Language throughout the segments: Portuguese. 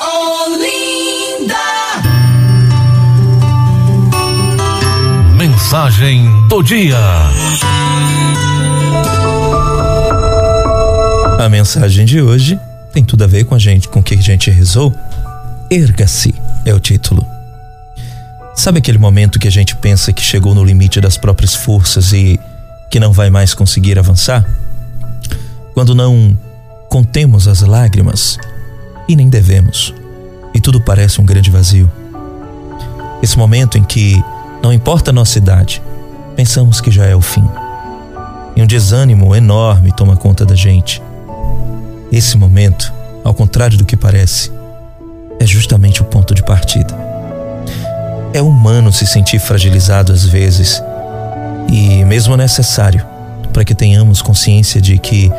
Olinda. Mensagem do dia. A mensagem de hoje tem tudo a ver com a gente, com o que a gente rezou. Erga-se é o título. Sabe aquele momento que a gente pensa que chegou no limite das próprias forças e que não vai mais conseguir avançar? Quando não contemos as lágrimas e nem devemos, e tudo parece um grande vazio. Esse momento em que, não importa a nossa idade, pensamos que já é o fim. E um desânimo enorme toma conta da gente. Esse momento, ao contrário do que parece, é justamente o ponto de partida. É humano se sentir fragilizado às vezes, e mesmo necessário para que tenhamos consciência de que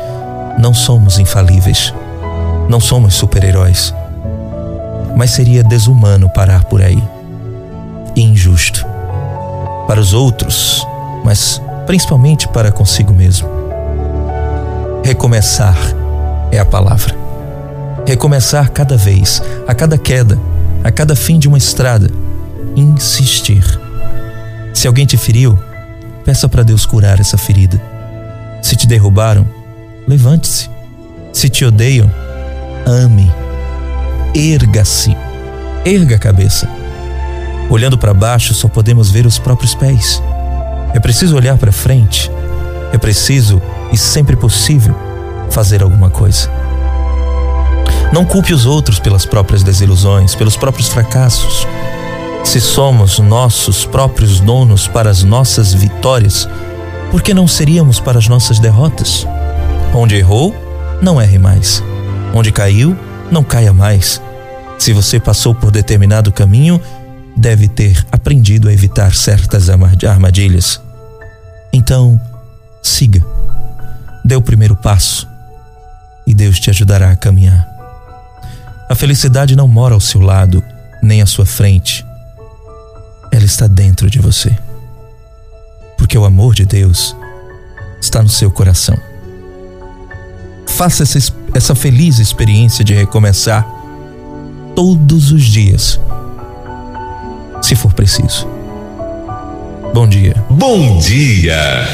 não somos infalíveis, não somos super-heróis, mas seria desumano parar por aí. E injusto. Para os outros, mas principalmente para consigo mesmo. Recomeçar é a palavra. Recomeçar cada vez, a cada queda, a cada fim de uma estrada. Insistir. Se alguém te feriu, peça para Deus curar essa ferida. Se te derrubaram, levante-se. Se te odeiam, ame. Erga-se. Erga a cabeça. Olhando para baixo, só podemos ver os próprios pés. É preciso olhar para frente. É preciso, e sempre possível, fazer alguma coisa. Não culpe os outros pelas próprias desilusões, pelos próprios fracassos. Se somos nossos próprios donos para as nossas vitórias, por que não seríamos para as nossas derrotas? Onde errou, não erre mais. Onde caiu, não caia mais. Se você passou por determinado caminho, deve ter aprendido a evitar certas armadilhas. Então, siga. Dê o primeiro passo e Deus te ajudará a caminhar. A felicidade não mora ao seu lado, nem à sua frente. Ela está dentro de você. Porque o amor de Deus está no seu coração. Faça essa, essa feliz experiência de recomeçar todos os dias, se for preciso. Bom dia. Bom dia.